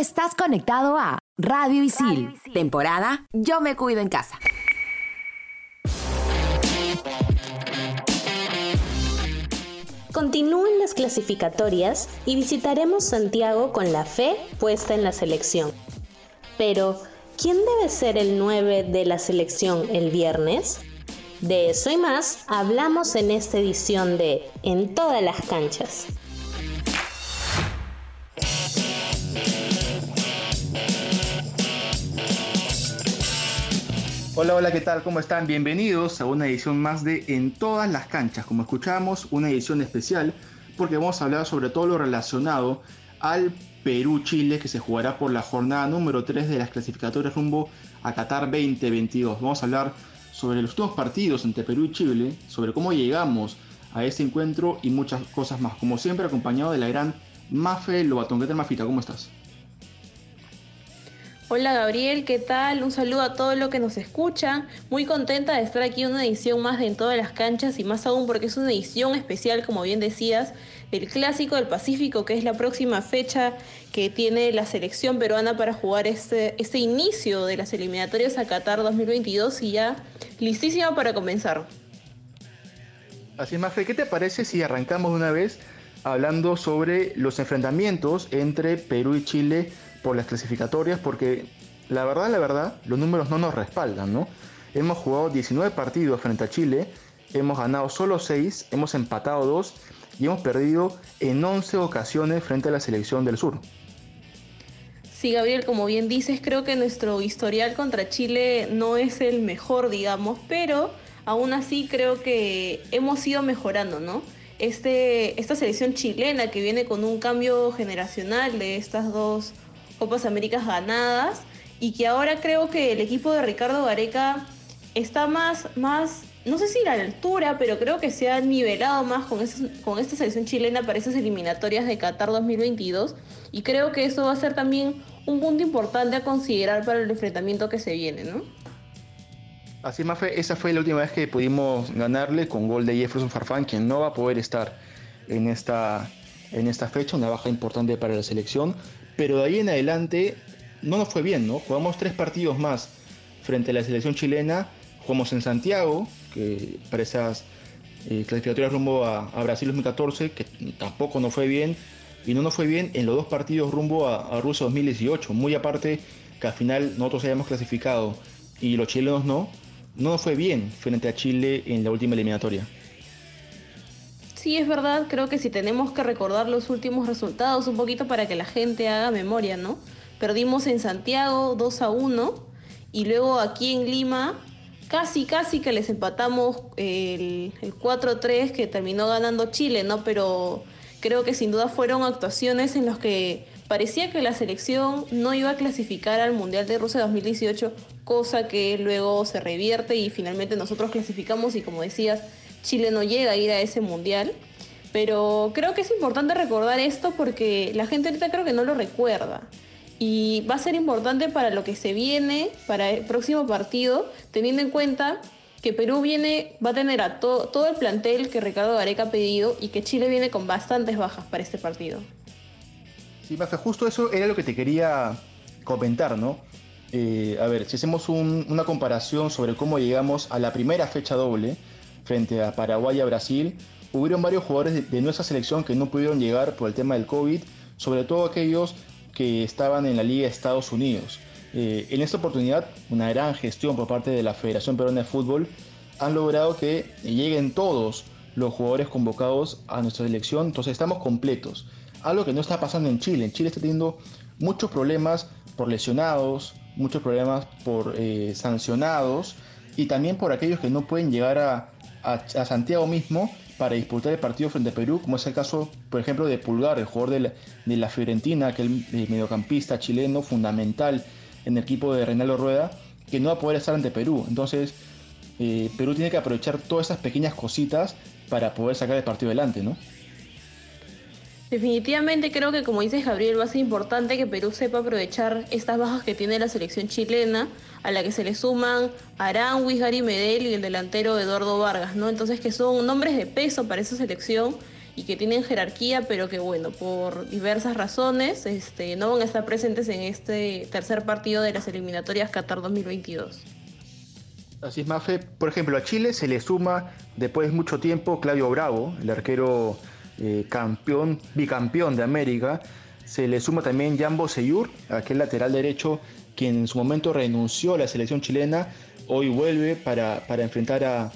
estás conectado a Radio Isil, temporada Yo me cuido en casa. Continúen las clasificatorias y visitaremos Santiago con la fe puesta en la selección. Pero, ¿quién debe ser el 9 de la selección el viernes? De eso y más hablamos en esta edición de En todas las canchas. Hola, hola, ¿qué tal? ¿Cómo están? Bienvenidos a una edición más de En todas las canchas. Como escuchamos, una edición especial porque vamos a hablar sobre todo lo relacionado al Perú-Chile que se jugará por la jornada número 3 de las clasificatorias rumbo a Qatar 2022. Vamos a hablar sobre los dos partidos entre Perú y Chile, sobre cómo llegamos a este encuentro y muchas cosas más. Como siempre, acompañado de la gran Mafe Lobatón. ¿Qué tal, Mafita? ¿Cómo estás? Hola Gabriel, ¿qué tal? Un saludo a todos los que nos escuchan. Muy contenta de estar aquí una edición más de En todas las canchas y más aún porque es una edición especial, como bien decías, del Clásico del Pacífico, que es la próxima fecha que tiene la selección peruana para jugar este, inicio de las eliminatorias a Qatar 2022 y ya listísima para comenzar. Así es, Mafe, ¿qué te parece si arrancamos una vez hablando sobre los enfrentamientos entre Perú y Chile? Por las clasificatorias porque la verdad, la verdad, los números no nos respaldan, ¿no? Hemos jugado 19 partidos frente a Chile, hemos ganado solo 6, hemos empatado 2 y hemos perdido en 11 ocasiones frente a la selección del sur. Sí, Gabriel, como bien dices, creo que nuestro historial contra Chile no es el mejor, digamos, pero aún así creo que hemos ido mejorando, ¿no? Este, esta selección chilena que viene con un cambio generacional de estas dos Copas Américas ganadas y que ahora creo que el equipo de Ricardo Gareca está más, más no sé si a la altura, pero creo que se ha nivelado más con, con esta selección chilena para esas eliminatorias de Qatar 2022 y creo que eso va a ser también un punto importante a considerar para el enfrentamiento que se viene, ¿no? Así más esa fue la última vez que pudimos ganarle con gol de Jefferson Farfán, quien no va a poder estar en esta, en esta fecha, una baja importante para la selección pero de ahí en adelante no nos fue bien, ¿no? Jugamos tres partidos más frente a la selección chilena, jugamos en Santiago, que para esas eh, clasificatorias rumbo a, Brasil 2014, que tampoco nos fue bien, y no nos fue bien en los dos partidos rumbo a, Rusia 2018, muy aparte que al final nosotros hayamos clasificado y los chilenos no, no nos fue bien frente a Chile en la última eliminatoria. Sí, es verdad, creo que si tenemos que recordar los últimos resultados un poquito para que la gente haga memoria, ¿no? Perdimos en Santiago 2 a 1 y luego aquí en Lima casi, casi que les empatamos el, el 4-3 que terminó ganando Chile, ¿no? Pero creo que sin duda fueron actuaciones en las que parecía que la selección no iba a clasificar al Mundial de Rusia 2018, cosa que luego se revierte y finalmente nosotros clasificamos y como decías, Chile no llega a ir a ese mundial. Pero creo que es importante recordar esto porque la gente ahorita creo que no lo recuerda. Y va a ser importante para lo que se viene, para el próximo partido, teniendo en cuenta que Perú viene, va a tener a todo el plantel que Ricardo Gareca ha pedido y que Chile viene con bastantes bajas para este partido. Sí, Mafe, justo eso era lo que te quería comentar, ¿no? Eh, a ver, si hacemos una comparación sobre cómo llegamos a la primera fecha doble, frente a Paraguay y a Brasil, hubieron varios jugadores de, nuestra selección que no pudieron llegar por el tema del COVID, sobre todo aquellos que estaban en la Liga de Estados Unidos. Eh, en esta oportunidad, una gran gestión por parte de la Federación Peruana de Fútbol han logrado que lleguen todos los jugadores convocados a nuestra selección, entonces estamos completos. Algo que no está pasando en Chile. En Chile está teniendo muchos problemas por lesionados, muchos problemas por eh, sancionados y también por aquellos que no pueden llegar a, a, Santiago mismo para disputar el partido frente a Perú, como es el caso, por ejemplo, de Pulgar, el jugador de la, de la Fiorentina, aquel eh, mediocampista chileno fundamental en el equipo de Reinaldo Rueda, que no va a poder estar ante Perú. Entonces, eh, Perú tiene que aprovechar todas esas pequeñas cositas para poder sacar el partido adelante, ¿no? Definitivamente creo que como dices Gabriel va a ser importante que Perú sepa aprovechar estas bajas que tiene la selección chilena, a la que se le suman Aranguis, Gary Medel y el delantero Eduardo Vargas, ¿no? Entonces que son nombres de peso para esa selección y que tienen jerarquía, pero que bueno, por diversas razones este, no van a estar presentes en este tercer partido de las eliminatorias Qatar 2022. Así es, Mafe. Por ejemplo, a Chile se le suma después de mucho tiempo Claudio Bravo, el arquero eh, campeón, bicampeón de América. Se le suma también Jambo Seyur, aquel lateral derecho quien en su momento renunció a la selección chilena, hoy vuelve para, enfrentar a,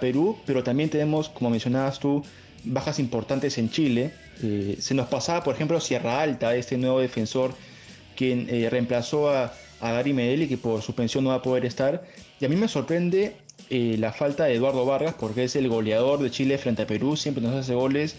Perú, pero también tenemos, como mencionabas tú, bajas importantes en Chile. Eh, se nos pasaba, por ejemplo, Sierra Alta, este nuevo defensor, quien eh, reemplazó a, a Gary Medeli, que por suspensión no va a poder estar. Y a mí me sorprende la falta de Eduardo Vargas, porque es el goleador de Chile frente a Perú, siempre nos hace goles,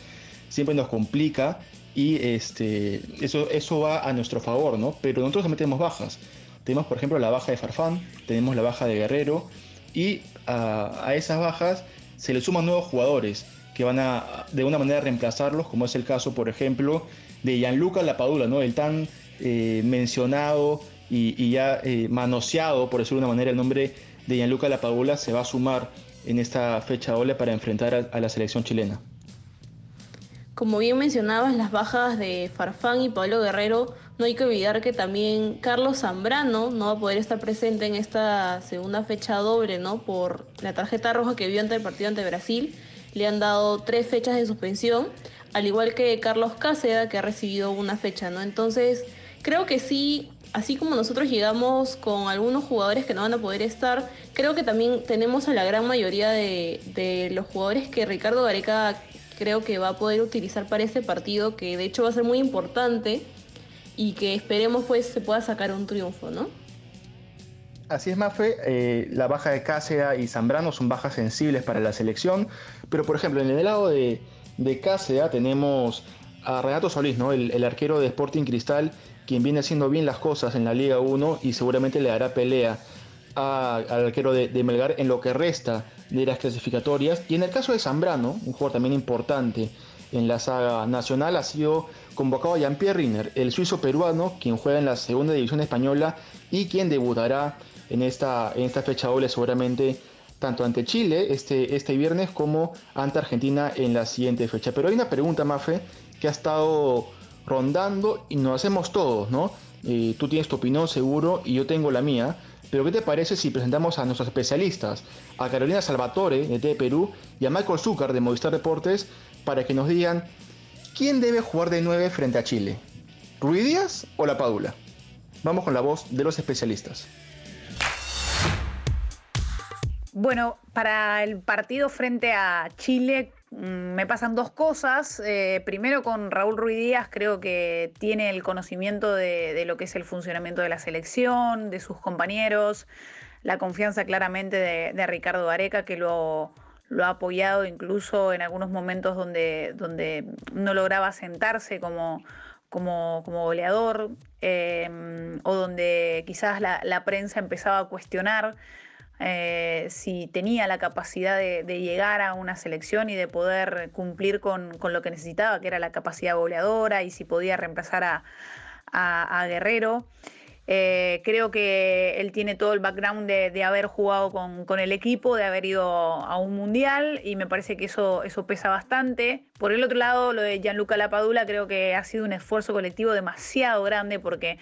siempre nos complica y este, eso, eso va a nuestro favor, ¿no? Pero nosotros también tenemos bajas. Tenemos, por ejemplo, la baja de Farfán, tenemos la baja de Guerrero y a, esas bajas se le suman nuevos jugadores que van a de una manera reemplazarlos, como es el caso, por ejemplo, de Gianluca Lapadula, ¿no? el tan eh, mencionado y, ya eh, manoseado, por decirlo de una manera, el nombre de Gianluca Lapadula se va a sumar en esta fecha doble para enfrentar a la selección chilena. Como bien mencionabas, las bajas de Farfán y Pablo Guerrero, no hay que olvidar que también Carlos Zambrano no va a poder estar presente en esta segunda fecha doble, ¿no? Por la tarjeta roja que vio ante el partido ante Brasil. Le han dado tres fechas de suspensión, al igual que Carlos Cáceda, que ha recibido una fecha, ¿no? Entonces, creo que sí, así como nosotros llegamos con algunos jugadores que no van a poder estar, creo que también tenemos a la gran mayoría de, de los jugadores que Ricardo Gareca creo que va a poder utilizar para este partido, que de hecho va a ser muy importante y que esperemos pues se pueda sacar un triunfo, ¿no? Así es, Mafe. Eh, la baja de Cáceres y Zambrano son bajas sensibles para la selección. Pero, por ejemplo, en el lado de, de Cáceres tenemos a Renato Solís, ¿no? El, el, arquero de Sporting Cristal, quien viene haciendo bien las cosas en la Liga 1 y seguramente le dará pelea al arquero de, Melgar en lo que resta de las clasificatorias. Y en el caso de Zambrano, un jugador también importante en la saga nacional, ha sido convocado a Jean-Pierre Riner, el suizo peruano, quien juega en la segunda división española y quien debutará en esta, en esta fecha doble seguramente tanto ante Chile este, este viernes como ante Argentina en la siguiente fecha. Pero hay una pregunta, Mafe, que ha estado rondando y nos hacemos todos, ¿no? Eh, tú tienes tu opinión seguro y yo tengo la mía. Pero ¿qué te parece si presentamos a nuestros especialistas, a Carolina Salvatore de T Perú y a Michael Zucker de Movistar Deportes, para que nos digan quién debe jugar de 9 frente a Chile? ¿Ruiz Díaz o La Padula? Vamos con la voz de los especialistas. Bueno, para el partido frente a Chile me pasan dos cosas. Eh, primero con Raúl Ruiz Díaz, creo que tiene el conocimiento de, lo que es el funcionamiento de la selección, de sus compañeros, la confianza claramente de, Ricardo Areca, que lo, ha apoyado incluso en algunos momentos donde, no lograba sentarse como, como, goleador eh, o donde quizás la prensa empezaba a cuestionar eh, si tenía la capacidad de, llegar a una selección y de poder cumplir con, lo que necesitaba, que era la capacidad goleadora, y si podía reemplazar a Guerrero. Eh, creo que él tiene todo el background de, haber jugado con, el equipo, de haber ido a un mundial y me parece que eso, eso pesa bastante. Por el otro lado, lo de Gianluca Lapadula creo que ha sido un esfuerzo colectivo demasiado grande porque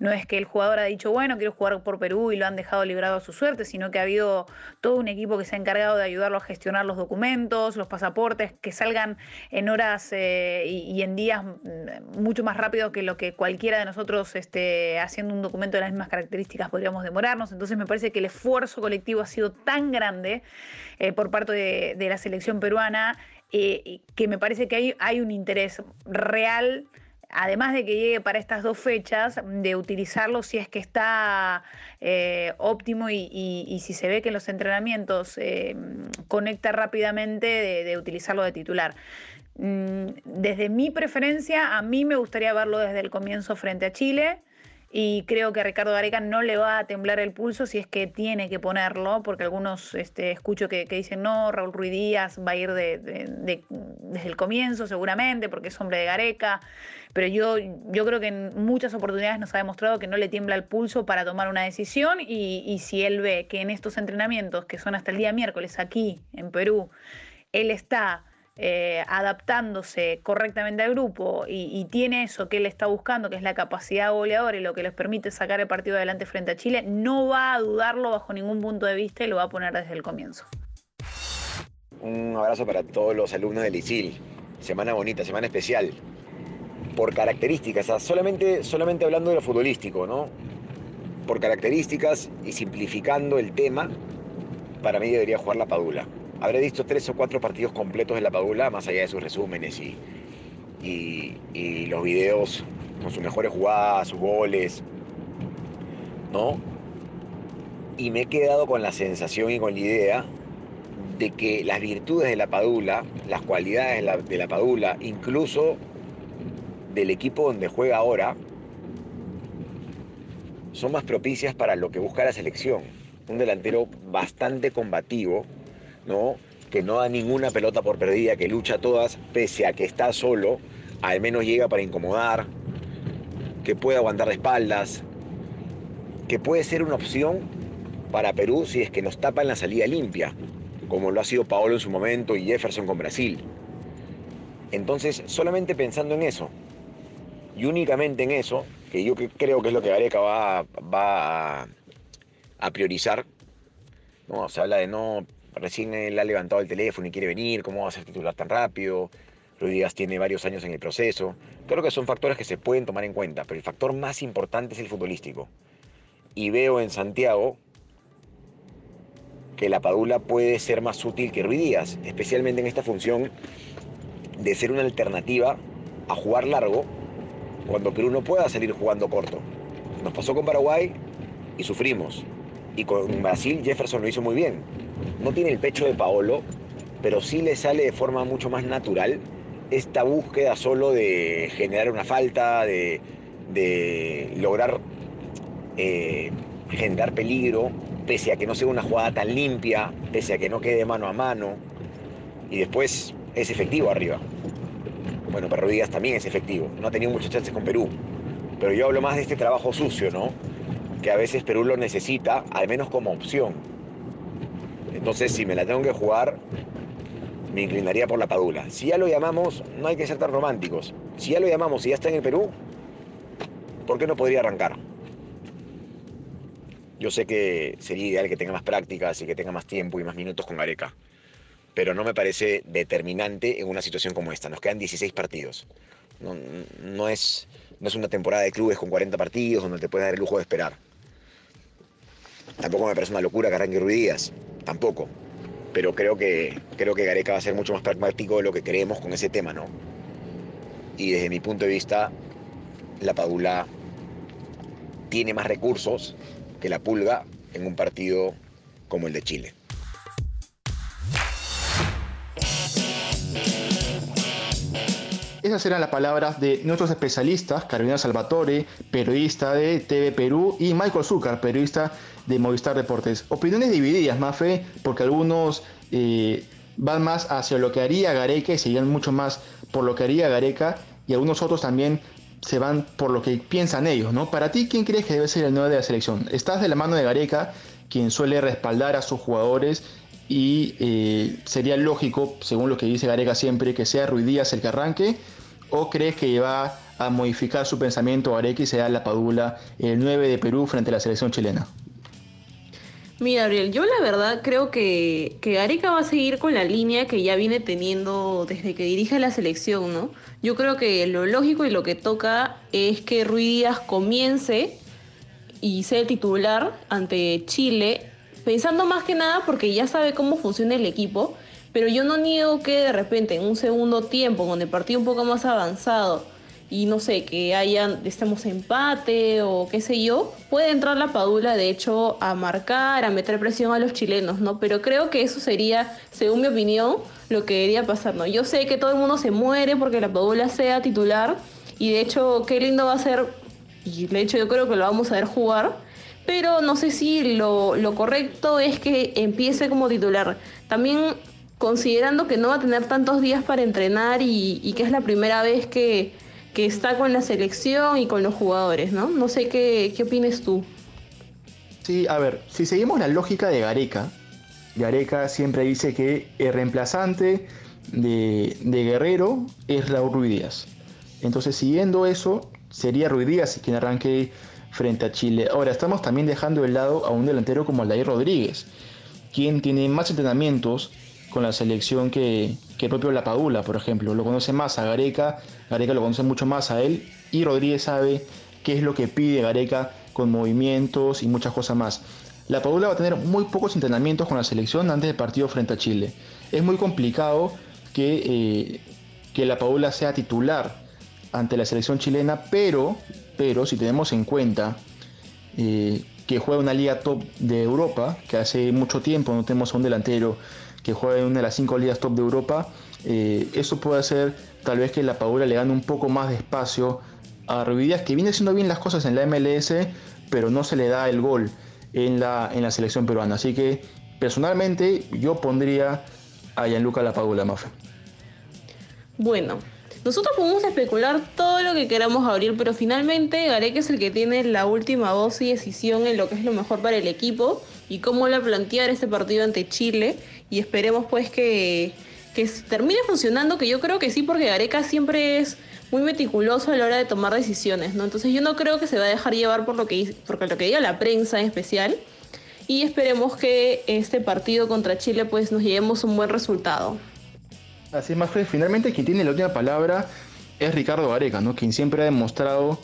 no es que el jugador ha dicho, bueno, quiero jugar por Perú y lo han dejado librado a su suerte, sino que ha habido todo un equipo que se ha encargado de ayudarlo a gestionar los documentos, los pasaportes, que salgan en horas eh, y, en días mm, mucho más rápido que lo que cualquiera de nosotros esté haciendo un documento de las mismas características podríamos demorarnos. Entonces me parece que el esfuerzo colectivo ha sido tan grande eh, por parte de, la selección peruana eh, que me parece que hay, un interés real además de que llegue para estas dos fechas, de utilizarlo si es que está eh, óptimo y, si se ve que los entrenamientos eh, conecta rápidamente, de, utilizarlo de titular. Mm, desde mi preferencia, a mí me gustaría verlo desde el comienzo frente a Chile y creo que a Ricardo Gareca no le va a temblar el pulso si es que tiene que ponerlo, porque algunos este, escucho que, dicen no, Raúl Ruiz Díaz va a ir desde el comienzo seguramente, porque es hombre de Gareca, pero yo, yo creo que en muchas oportunidades nos ha demostrado que no le tiembla el pulso para tomar una decisión y, y si él ve que en estos entrenamientos, que son hasta el día miércoles aquí en Perú, él está eh, adaptándose correctamente al grupo y, tiene eso que él está buscando, que es la capacidad goleadora y lo que les permite sacar el partido adelante frente a Chile, no va a dudarlo bajo ningún punto de vista y lo va a poner desde el comienzo. Un abrazo para todos los alumnos del ISIL. Semana bonita, semana especial. Por características, solamente, solamente hablando de lo futbolístico, ¿no? Por características y simplificando el tema, para mí debería jugar la Padula habré visto tres o cuatro partidos completos de la Padula, más allá de sus resúmenes y, y, los videos con sus mejores jugadas, sus goles, ¿no? Y me he quedado con la sensación y con la idea de que las virtudes de la Padula, las cualidades de la, de la Padula, incluso del equipo donde juega ahora, son más propicias para lo que busca la selección. Un delantero bastante combativo, ¿no? que no da ninguna pelota por perdida, que lucha todas, pese a que está solo, al menos llega para incomodar, que puede aguantar de espaldas, que puede ser una opción para Perú si es que nos tapa en la salida limpia, como lo ha sido Paolo en su momento y Jefferson con Brasil. Entonces, solamente pensando en eso, y únicamente en eso, que yo creo que es lo que Gareca va, va a, a priorizar, ¿no? se habla de no Recién él ha levantado el teléfono y quiere venir, ¿cómo va a ser titular tan rápido? Luis Díaz tiene varios años en el proceso. Creo que son factores que se pueden tomar en cuenta, pero el factor más importante es el futbolístico. Y veo en Santiago que la Padula puede ser más útil que Ruiz Díaz, especialmente en esta función de ser una alternativa a jugar largo cuando Perú no pueda salir jugando corto. Nos pasó con Paraguay y sufrimos. Y con Brasil Jefferson lo hizo muy bien no tiene el pecho de Paolo, pero sí le sale de forma mucho más natural esta búsqueda solo de generar una falta, de, lograr eh, generar peligro, pese a que no sea una jugada tan limpia, pese a que no quede mano a mano, y después es efectivo arriba. Bueno, Perro Díaz también es efectivo, no ha tenido muchas chances con Perú, pero yo hablo más de este trabajo sucio, ¿no? Que a veces Perú lo necesita, al menos como opción entonces, si me la tengo que jugar, me inclinaría por la Padula. Si ya lo llamamos, no hay que ser tan románticos. Si ya lo llamamos y ya está en el Perú, ¿por qué no podría arrancar? Yo sé que sería ideal que tenga más prácticas y que tenga más tiempo y más minutos con Gareca, pero no me parece determinante en una situación como esta. Nos quedan 16 partidos. No, es, no es una temporada de clubes con 40 partidos donde te puedes dar el lujo de esperar. Tampoco me parece una locura que arranque Ruidías tampoco. Pero creo que, creo que Gareca va a ser mucho más pragmático de lo que creemos con ese tema, ¿no? Y desde mi punto de vista, la Padula tiene más recursos que la Pulga en un partido como el de Chile. Esas eran las palabras de nuestros especialistas, Carolina Salvatore, periodista de TV Perú, y Michael Zucker, periodista de Movistar Deportes. Opiniones divididas, Mafe, porque algunos eh, van más hacia lo que haría Gareca y se mucho más por lo que haría Gareca, y algunos otros también se van por lo que piensan ellos, ¿no? Para ti, ¿quién crees que debe ser el 9 de la selección? ¿Estás de la mano de Gareca, quien suele respaldar a sus jugadores y eh, sería lógico, según lo que dice Gareca siempre, que sea Ruidías el que arranque? ¿O crees que va a modificar su pensamiento Gareca y sea la Padula el 9 de Perú frente a la selección chilena? Mira, Gabriel, yo la verdad creo que, que Gareca va a seguir con la línea que ya viene teniendo desde que dirige la selección, ¿no? Yo creo que lo lógico y lo que toca es que Ruidías comience y sea el titular ante Chile pensando más que nada porque ya sabe cómo funciona el equipo, pero yo no niego que de repente en un segundo tiempo, con el un poco más avanzado, y no sé, que hayan, estemos empate o qué sé yo, puede entrar la Padula de hecho a marcar, a meter presión a los chilenos, ¿no? Pero creo que eso sería, según mi opinión, lo que debería pasar, ¿no? Yo sé que todo el mundo se muere porque la Padula sea titular y de hecho qué lindo va a ser, y de hecho yo creo que lo vamos a ver jugar, pero no sé si lo, correcto es que empiece como titular. También considerando que no va a tener tantos días para entrenar y, que es la primera vez que, está con la selección y con los jugadores, ¿no? No sé qué, qué opines tú. Sí, a ver, si seguimos la lógica de Gareca, Gareca siempre dice que el reemplazante de, Guerrero es Raúl Ruiz Díaz. Entonces, siguiendo eso, sería Ruiz Díaz quien arranque frente a Chile. Ahora, estamos también dejando de lado a un delantero como Aldair Rodríguez, quien tiene más entrenamientos con la selección que, que el propio La Padula, por ejemplo. Lo conoce más a Gareca, Gareca lo conoce mucho más a él y Rodríguez sabe qué es lo que pide Gareca con movimientos y muchas cosas más. La Padula va a tener muy pocos entrenamientos con la selección antes del partido frente a Chile. Es muy complicado que, eh, que la Padula sea titular ante la selección chilena, pero, pero si tenemos en cuenta eh, que juega una liga top de Europa, que hace mucho tiempo no tenemos a un delantero que juega en una de las cinco ligas top de Europa, eh, eso puede hacer tal vez que la Padula le gane un poco más de espacio a Ruidías, que viene haciendo bien las cosas en la MLS, pero no se le da el gol en la, en la selección peruana. Así que personalmente yo pondría a Gianluca Lapadula, Mafe. Bueno, nosotros podemos especular todo lo que queramos abrir, pero finalmente Gareca es el que tiene la última voz y decisión en lo que es lo mejor para el equipo y cómo la plantear este partido ante Chile. Y esperemos pues que, que termine funcionando, que yo creo que sí, porque Gareca siempre es muy meticuloso a la hora de tomar decisiones, ¿no? Entonces yo no creo que se va a dejar llevar por lo que, por lo que diga la prensa en especial. Y esperemos que este partido contra Chile pues nos llevemos un buen resultado. Así es, más finalmente quien tiene la última palabra es Ricardo Gareca, ¿no? quien siempre ha demostrado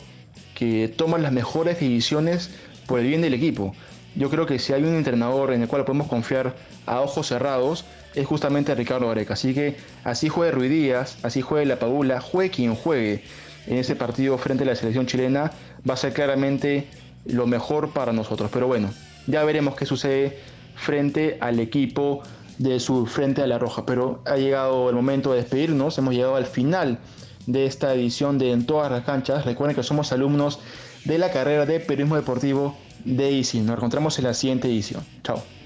que toma las mejores decisiones por el bien del equipo. Yo creo que si hay un entrenador en el cual podemos confiar a ojos cerrados, es justamente Ricardo Gareca. Así que así juegue Ruiz Díaz, así juegue La Padula, juegue quien juegue en ese partido frente a la selección chilena, va a ser claramente lo mejor para nosotros. Pero bueno, ya veremos qué sucede frente al equipo de su frente a la roja. Pero ha llegado el momento de despedirnos, hemos llegado al final de esta edición de En todas las canchas. Recuerden que somos alumnos de la carrera de periodismo deportivo de ICI. Nos encontramos en la siguiente edición. Chao.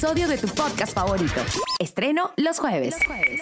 Episodio de tu podcast favorito. Estreno los jueves. Los jueves.